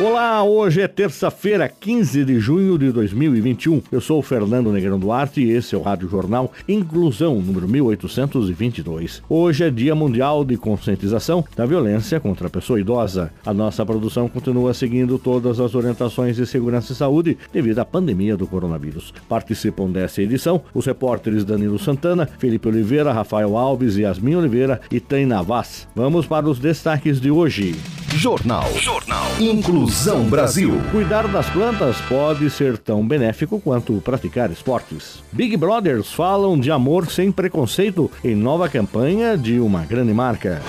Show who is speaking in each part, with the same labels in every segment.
Speaker 1: Olá, hoje é terça-feira, 15 de junho de 2021. Eu sou o Fernando Negrão Duarte e esse é o Rádio Jornal Inclusão, número 1822. Hoje é Dia Mundial de Conscientização da Violência contra a Pessoa Idosa. A nossa produção continua seguindo todas as orientações de segurança e saúde devido à pandemia do coronavírus. Participam dessa edição os repórteres Danilo Santana, Felipe Oliveira, Rafael Alves, Yasmin Oliveira e Taina Vaz. Vamos para os destaques de hoje.
Speaker 2: Jornal. Jornal. Inclusão Brasil.
Speaker 1: Cuidar das plantas pode ser tão benéfico quanto praticar esportes. Big Brothers falam de amor sem preconceito em nova campanha de uma grande marca.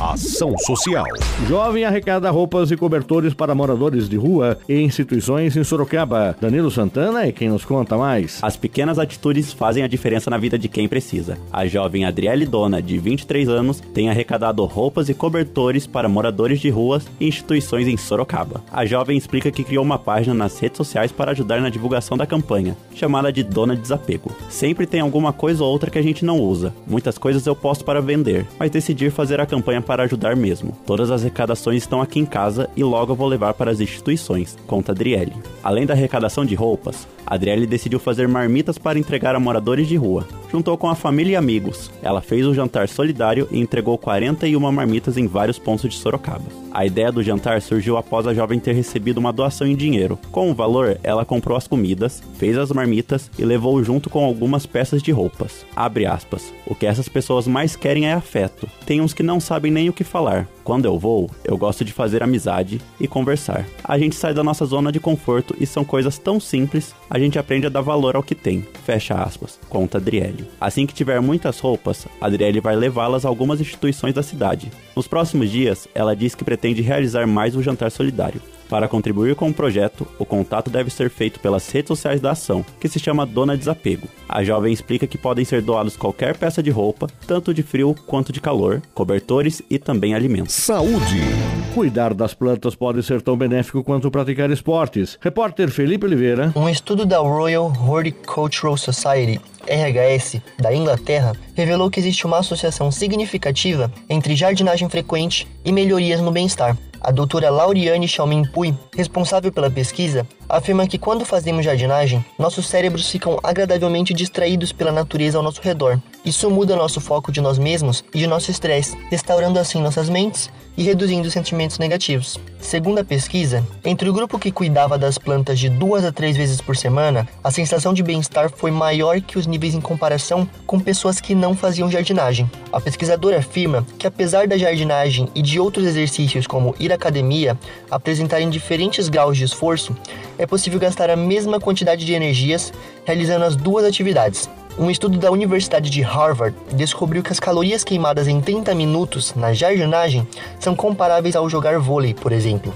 Speaker 2: Ação Social.
Speaker 1: Jovem arrecada roupas e cobertores para moradores de rua e instituições em Sorocaba. Danilo Santana é quem nos conta mais.
Speaker 3: As pequenas atitudes fazem a diferença na vida de quem precisa. A jovem Adriele Dona, de 23 anos, tem arrecadado roupas e cobertores para moradores de ruas e instituições em Sorocaba. A jovem explica que criou uma página nas redes sociais para ajudar na divulgação da campanha, chamada de Dona Desapego. Sempre tem alguma coisa ou outra que a gente não usa. Muitas coisas eu posto para vender, mas decidi fazer a campanha para ajudar mesmo. Todas as arrecadações estão aqui em casa e logo eu vou levar para as instituições, conta Adriele. Além da arrecadação de roupas, Adriele decidiu fazer marmitas para entregar a moradores de rua. Juntou com a família e amigos. Ela fez o jantar solidário e entregou 41 marmitas em vários pontos de Sorocaba. A ideia do jantar surgiu após a jovem ter recebido uma doação em dinheiro. Com o valor, ela comprou as comidas, fez as marmitas e levou junto com algumas peças de roupas. Abre aspas. O que essas pessoas mais querem é afeto. Tem uns que não sabem nem o que falar. Quando eu vou, eu gosto de fazer amizade e conversar. A gente sai da nossa zona de conforto e são coisas tão simples, a gente aprende a dar valor ao que tem. Fecha aspas, conta Adriele. Assim que tiver muitas roupas, Adriele vai levá-las a algumas instituições da cidade. Nos próximos dias, ela diz que pretende realizar mais um jantar solidário. Para contribuir com o projeto, o contato deve ser feito pelas redes sociais da ação, que se chama Dona Desapego. A jovem explica que podem ser doados qualquer peça de roupa, tanto de frio quanto de calor, cobertores e também alimentos.
Speaker 2: Saúde.
Speaker 1: Cuidar das plantas pode ser tão benéfico quanto praticar esportes. Repórter Felipe Oliveira.
Speaker 4: Um estudo da Royal Horticultural Society RHS, da Inglaterra, revelou que existe uma associação significativa entre jardinagem frequente e melhorias no bem-estar. A doutora Lauriane Xiaomin Pui, responsável pela pesquisa, afirma que quando fazemos jardinagem, nossos cérebros ficam agradavelmente distraídos pela natureza ao nosso redor. Isso muda nosso foco de nós mesmos e de nosso estresse, restaurando assim nossas mentes e reduzindo sentimentos negativos. Segundo a pesquisa, entre o grupo que cuidava das plantas de duas a três vezes por semana, a sensação de bem-estar foi maior que os níveis em comparação com pessoas que não faziam jardinagem. A pesquisadora afirma que, apesar da jardinagem e de outros exercícios como ir à academia apresentarem diferentes graus de esforço, é possível gastar a mesma quantidade de energias realizando as duas atividades. Um estudo da Universidade de Harvard descobriu que as calorias queimadas em 30 minutos na jardinagem são comparáveis ao jogar vôlei, por exemplo.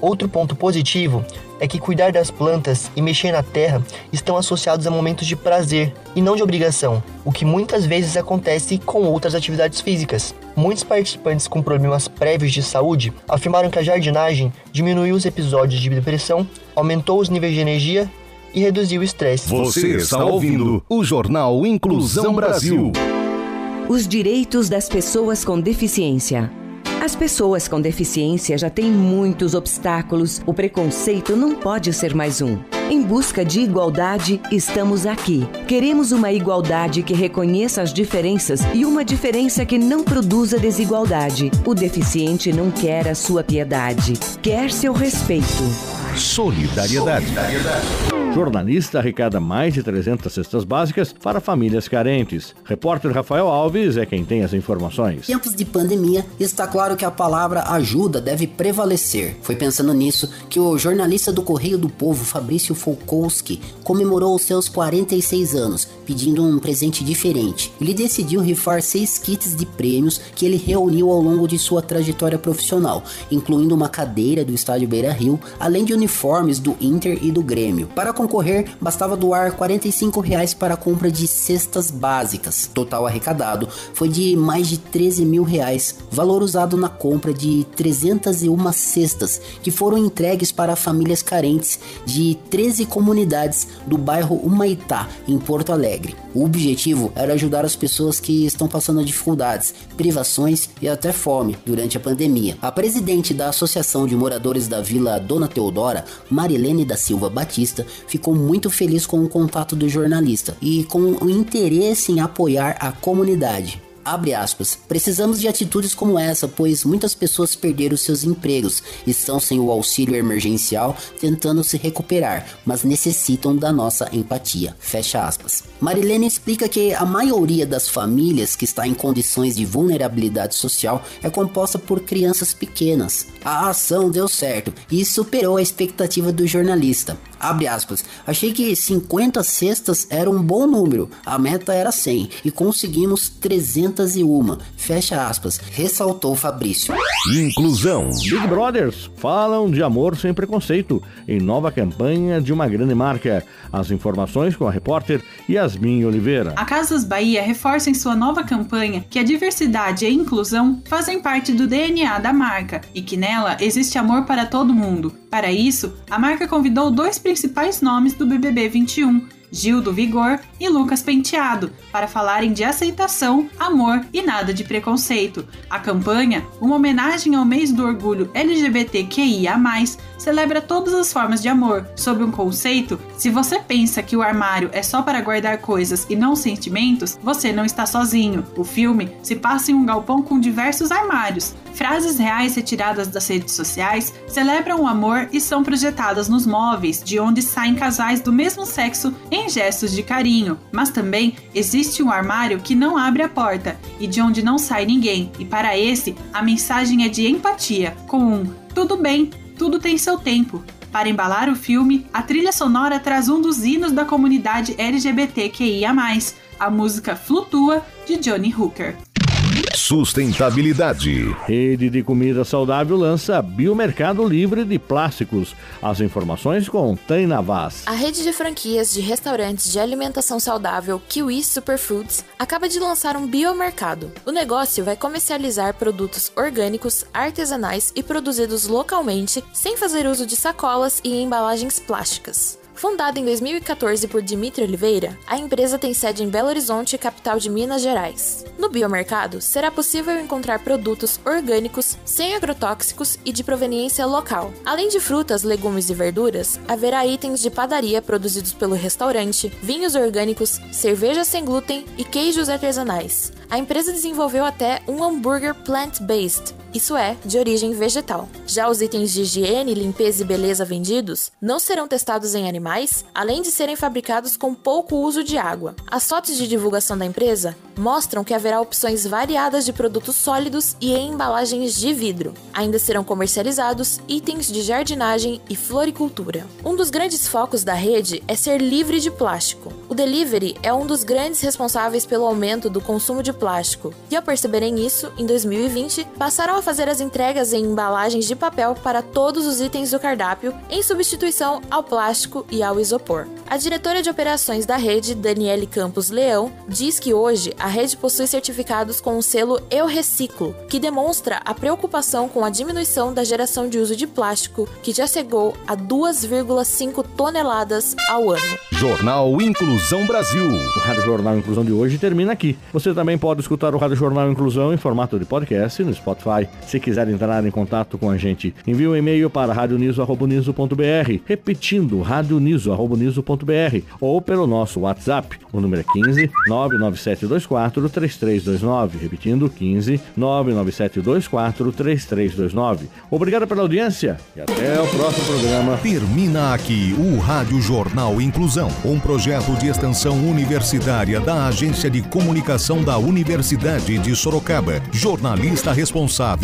Speaker 4: Outro ponto positivo é que cuidar das plantas e mexer na terra estão associados a momentos de prazer e não de obrigação, o que muitas vezes acontece com outras atividades físicas. Muitos participantes com problemas prévios de saúde afirmaram que a jardinagem diminuiu os episódios de depressão, aumentou os níveis de energia e reduziu o estresse.
Speaker 2: Você está ouvindo o Jornal Inclusão Brasil.
Speaker 5: Os direitos das pessoas com deficiência. As pessoas com deficiência já têm muitos obstáculos, o preconceito não pode ser mais um. Em busca de igualdade, estamos aqui. Queremos uma igualdade que reconheça as diferenças e uma diferença que não produza desigualdade. O deficiente não quer a sua piedade, quer seu respeito.
Speaker 2: Solidariedade.
Speaker 1: Jornalista arrecada mais de 300 cestas básicas para famílias carentes. Repórter Rafael Alves é quem tem as informações.
Speaker 6: Tempos de pandemia, está claro que a palavra ajuda deve prevalecer. Foi pensando nisso que o jornalista do Correio do Povo, Fabrício Folkowski, comemorou os seus 46 anos, pedindo um presente diferente. Ele decidiu rifar seis kits de prêmios que ele reuniu ao longo de sua trajetória profissional, incluindo uma cadeira do estádio Beira Rio, além de uniformes do Inter e do Grêmio. Para concorrer, bastava doar 45 reais para a compra de cestas básicas. Total arrecadado foi de mais de 13 mil reais, valor usado na compra de 301 cestas que foram entregues para famílias carentes de 13 comunidades do bairro Humaitá, em Porto Alegre. O objetivo era ajudar as pessoas que estão passando dificuldades, privações e até fome durante a pandemia. A presidente da Associação de Moradores da Vila Dona Teodora, Marilene da Silva Batista, ficou muito feliz com o contato do jornalista e com o interesse em apoiar a comunidade. Abre aspas. Precisamos de atitudes como essa, pois muitas pessoas perderam seus empregos, estão sem o auxílio emergencial, tentando se recuperar, mas necessitam da nossa empatia. Fecha aspas. Marilene explica que a maioria das famílias que está em condições de vulnerabilidade social é composta por crianças pequenas. A ação deu certo e superou a expectativa do jornalista. Abre aspas. Achei que 50 cestas era um bom número. A meta era 100 e conseguimos 301. Fecha aspas. Ressaltou Fabrício.
Speaker 2: Inclusão.
Speaker 1: Big Brothers falam de amor sem preconceito em nova campanha de uma grande marca. As informações com a repórter Yasmin Oliveira.
Speaker 7: A Casas Bahia reforça em sua nova campanha que a diversidade e a inclusão fazem parte do DNA da marca e que nela existe amor para todo mundo. Para isso, a marca convidou dois principais nomes do BBB 21, Gil do Vigor e Lucas Penteado, para falarem de aceitação, amor e nada de preconceito. A campanha, uma homenagem ao mês do orgulho LGBTQIA, celebra todas as formas de amor, sob um conceito: se você pensa que o armário é só para guardar coisas e não sentimentos, você não está sozinho. O filme se passa em um galpão com diversos armários. Frases reais retiradas das redes sociais celebram o amor e são projetadas nos móveis, de onde saem casais do mesmo sexo em gestos de carinho. Mas também existe um armário que não abre a porta e de onde não sai ninguém, e para esse a mensagem é de empatia, com um tudo bem, tudo tem seu tempo. Para embalar o filme, a trilha sonora traz um dos hinos da comunidade LGBTQIA, a música Flutua de Johnny Hooker.
Speaker 2: Sustentabilidade.
Speaker 1: Rede de comida saudável lança Biomercado Livre de Plásticos. As informações com Taina Vaz.
Speaker 8: A rede de franquias de restaurantes de alimentação saudável Kiwi Superfoods acaba de lançar um biomercado. O negócio vai comercializar produtos orgânicos, artesanais e produzidos localmente, sem fazer uso de sacolas e embalagens plásticas. Fundada em 2014 por Dimitri Oliveira, a empresa tem sede em Belo Horizonte, capital de Minas Gerais. No biomercado, será possível encontrar produtos orgânicos, sem agrotóxicos e de proveniência local. Além de frutas, legumes e verduras, haverá itens de padaria produzidos pelo restaurante, vinhos orgânicos, cerveja sem glúten e queijos artesanais. A empresa desenvolveu até um hambúrguer plant-based, isso é, de origem vegetal. Já os itens de higiene, limpeza e beleza vendidos não serão testados em animais, além de serem fabricados com pouco uso de água. As fotos de divulgação da empresa mostram que haverá opções variadas de produtos sólidos e em embalagens de vidro. Ainda serão comercializados itens de jardinagem e floricultura. Um dos grandes focos da rede é ser livre de plástico. O delivery é um dos grandes responsáveis pelo aumento do consumo de plástico, e ao perceberem isso, em 2020 passaram a fazer as entregas em embalagens de papel para todos os itens do cardápio, em substituição ao plástico e ao isopor. A diretora de operações da rede, Daniele Campos Leão, diz que hoje a rede possui certificados com o selo Eu Reciclo, que demonstra a preocupação com a diminuição da geração de uso de plástico, que já chegou a 2,5 toneladas ao ano.
Speaker 2: Jornal Inclusão Brasil.
Speaker 1: O Rádio Jornal Inclusão de hoje termina aqui. Você também pode escutar o Rádio Jornal Inclusão em formato de podcast no Spotify. Se quiser entrar em contato com a gente, envie um e-mail para radioniso.br, repetindo radioniso.br ou pelo nosso WhatsApp. O número é 15 99724 3329, repetindo 15 99724 3329. Obrigado pela audiência e até o próximo programa.
Speaker 2: Termina aqui o Rádio Jornal Inclusão, um projeto de extensão universitária da Agência de Comunicação da Universidade de Sorocaba. Jornalista responsável